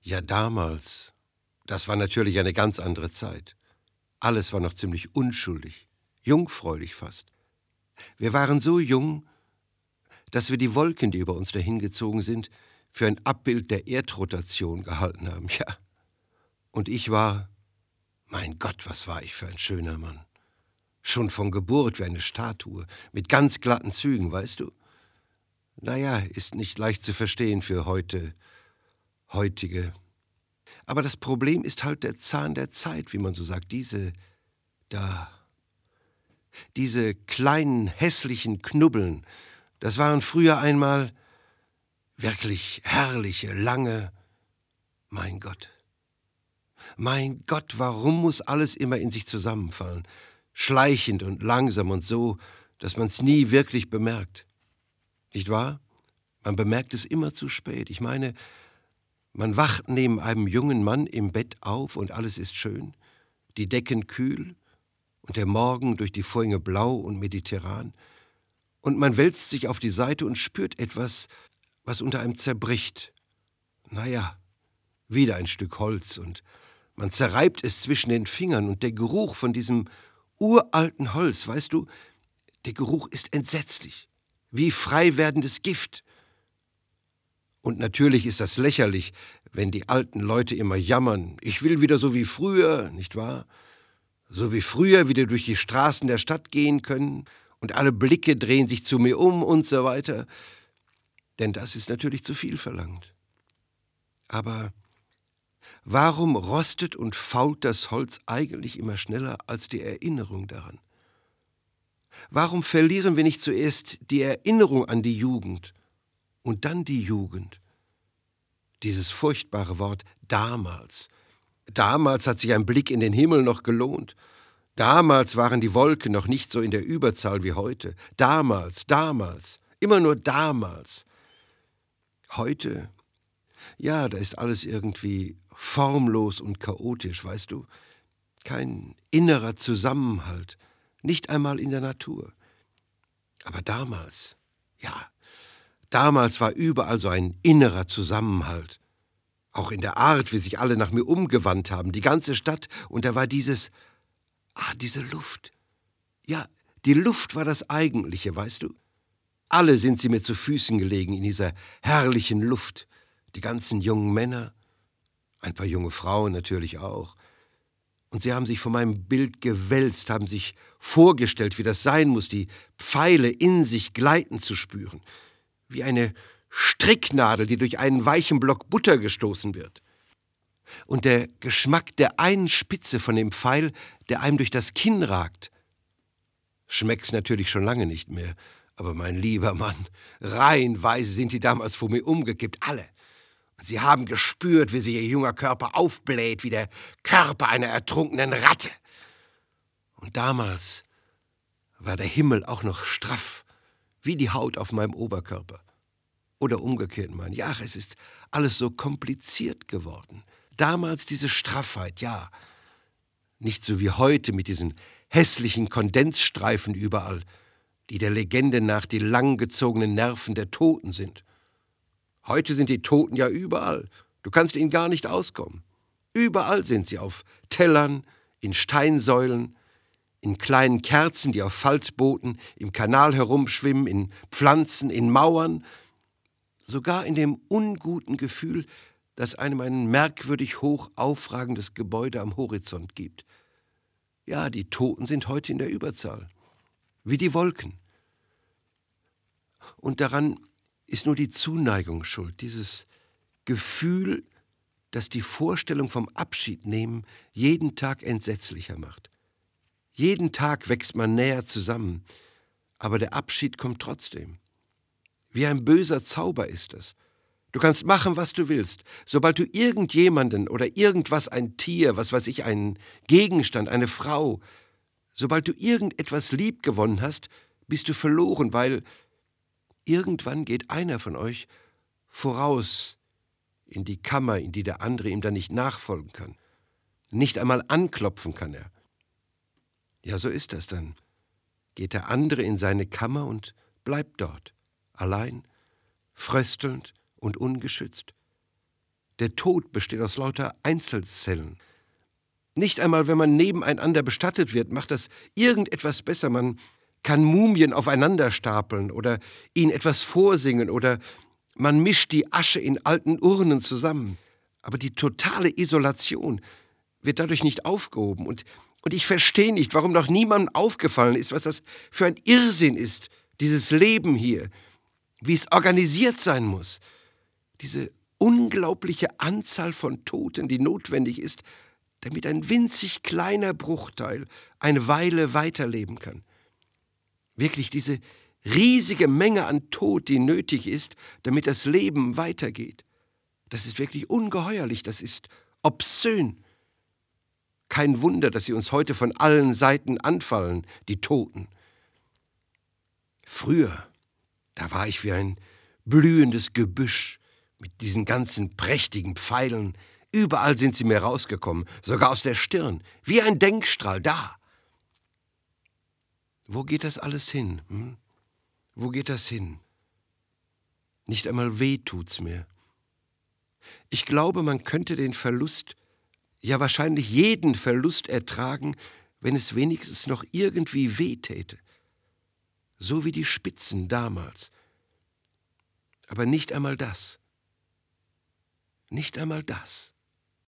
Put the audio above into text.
Ja, damals. Das war natürlich eine ganz andere Zeit. Alles war noch ziemlich unschuldig, jungfräulich fast. Wir waren so jung, dass wir die Wolken, die über uns dahingezogen sind, für ein Abbild der Erdrotation gehalten haben, ja. Und ich war, mein Gott, was war ich für ein schöner Mann. Schon von Geburt wie eine Statue, mit ganz glatten Zügen, weißt du? Naja, ist nicht leicht zu verstehen für heute, heutige. Aber das Problem ist halt der Zahn der Zeit, wie man so sagt, diese da. Diese kleinen hässlichen Knubbeln, das waren früher einmal wirklich herrliche, lange, mein Gott. Mein Gott, warum muss alles immer in sich zusammenfallen? Schleichend und langsam und so, dass man es nie wirklich bemerkt. Nicht wahr? Man bemerkt es immer zu spät. Ich meine, man wacht neben einem jungen Mann im Bett auf und alles ist schön, die Decken kühl und der Morgen durch die Vorhänge blau und mediterran, und man wälzt sich auf die Seite und spürt etwas, was unter einem zerbricht. Naja, wieder ein Stück Holz und man zerreibt es zwischen den Fingern und der Geruch von diesem uralten Holz, weißt du, der Geruch ist entsetzlich, wie frei werdendes Gift. Und natürlich ist das lächerlich, wenn die alten Leute immer jammern, ich will wieder so wie früher, nicht wahr? So wie früher wieder durch die Straßen der Stadt gehen können und alle Blicke drehen sich zu mir um und so weiter. Denn das ist natürlich zu viel verlangt. Aber warum rostet und fault das Holz eigentlich immer schneller als die Erinnerung daran? Warum verlieren wir nicht zuerst die Erinnerung an die Jugend und dann die Jugend? Dieses furchtbare Wort damals. Damals hat sich ein Blick in den Himmel noch gelohnt. Damals waren die Wolken noch nicht so in der Überzahl wie heute. Damals, damals, immer nur damals. Heute, ja, da ist alles irgendwie formlos und chaotisch, weißt du? Kein innerer Zusammenhalt, nicht einmal in der Natur. Aber damals, ja, damals war überall so ein innerer Zusammenhalt. Auch in der Art, wie sich alle nach mir umgewandt haben, die ganze Stadt, und da war dieses Ah, diese Luft. Ja, die Luft war das Eigentliche, weißt du? Alle sind sie mir zu Füßen gelegen in dieser herrlichen Luft. Die ganzen jungen Männer, ein paar junge Frauen natürlich auch. Und sie haben sich vor meinem Bild gewälzt, haben sich vorgestellt, wie das sein muss, die Pfeile in sich gleiten zu spüren, wie eine Stricknadel, die durch einen weichen Block Butter gestoßen wird und der Geschmack der einen Spitze von dem Pfeil, der einem durch das Kinn ragt. Schmeckt's natürlich schon lange nicht mehr, aber mein lieber Mann, reihenweise sind die damals vor mir umgekippt, alle. Und sie haben gespürt, wie sich ihr junger Körper aufbläht, wie der Körper einer ertrunkenen Ratte. Und damals war der Himmel auch noch straff, wie die Haut auf meinem Oberkörper. Oder umgekehrt, mein, ja, es ist alles so kompliziert geworden. Damals diese Straffheit, ja. Nicht so wie heute mit diesen hässlichen Kondensstreifen überall, die der Legende nach die langgezogenen Nerven der Toten sind. Heute sind die Toten ja überall. Du kannst ihnen gar nicht auskommen. Überall sind sie auf Tellern, in Steinsäulen, in kleinen Kerzen, die auf Faltbooten im Kanal herumschwimmen, in Pflanzen, in Mauern, sogar in dem unguten Gefühl, das einem ein merkwürdig hoch aufragendes Gebäude am Horizont gibt. Ja, die Toten sind heute in der Überzahl, wie die Wolken. Und daran ist nur die Zuneigung schuld, dieses Gefühl, das die Vorstellung vom Abschied nehmen jeden Tag entsetzlicher macht. Jeden Tag wächst man näher zusammen, aber der Abschied kommt trotzdem. Wie ein böser Zauber ist es. Du kannst machen, was du willst. Sobald du irgendjemanden oder irgendwas, ein Tier, was weiß ich, einen Gegenstand, eine Frau, sobald du irgendetwas lieb gewonnen hast, bist du verloren, weil irgendwann geht einer von euch voraus in die Kammer, in die der andere ihm dann nicht nachfolgen kann. Nicht einmal anklopfen kann er. Ja, so ist das dann. Geht der andere in seine Kammer und bleibt dort, allein, fröstelnd, und ungeschützt. Der Tod besteht aus lauter Einzelzellen. Nicht einmal, wenn man nebeneinander bestattet wird, macht das irgendetwas besser. Man kann Mumien aufeinander stapeln oder ihnen etwas vorsingen oder man mischt die Asche in alten Urnen zusammen. Aber die totale Isolation wird dadurch nicht aufgehoben. Und, und ich verstehe nicht, warum noch niemandem aufgefallen ist, was das für ein Irrsinn ist, dieses Leben hier, wie es organisiert sein muss. Diese unglaubliche Anzahl von Toten, die notwendig ist, damit ein winzig kleiner Bruchteil eine Weile weiterleben kann. Wirklich diese riesige Menge an Tod, die nötig ist, damit das Leben weitergeht. Das ist wirklich ungeheuerlich, das ist obszön. Kein Wunder, dass sie uns heute von allen Seiten anfallen, die Toten. Früher, da war ich wie ein blühendes Gebüsch mit diesen ganzen prächtigen Pfeilen. Überall sind sie mir rausgekommen, sogar aus der Stirn, wie ein Denkstrahl, da. Wo geht das alles hin? Hm? Wo geht das hin? Nicht einmal weh tut's mir. Ich glaube, man könnte den Verlust, ja wahrscheinlich jeden Verlust ertragen, wenn es wenigstens noch irgendwie weh täte. So wie die Spitzen damals. Aber nicht einmal das. Nicht einmal das.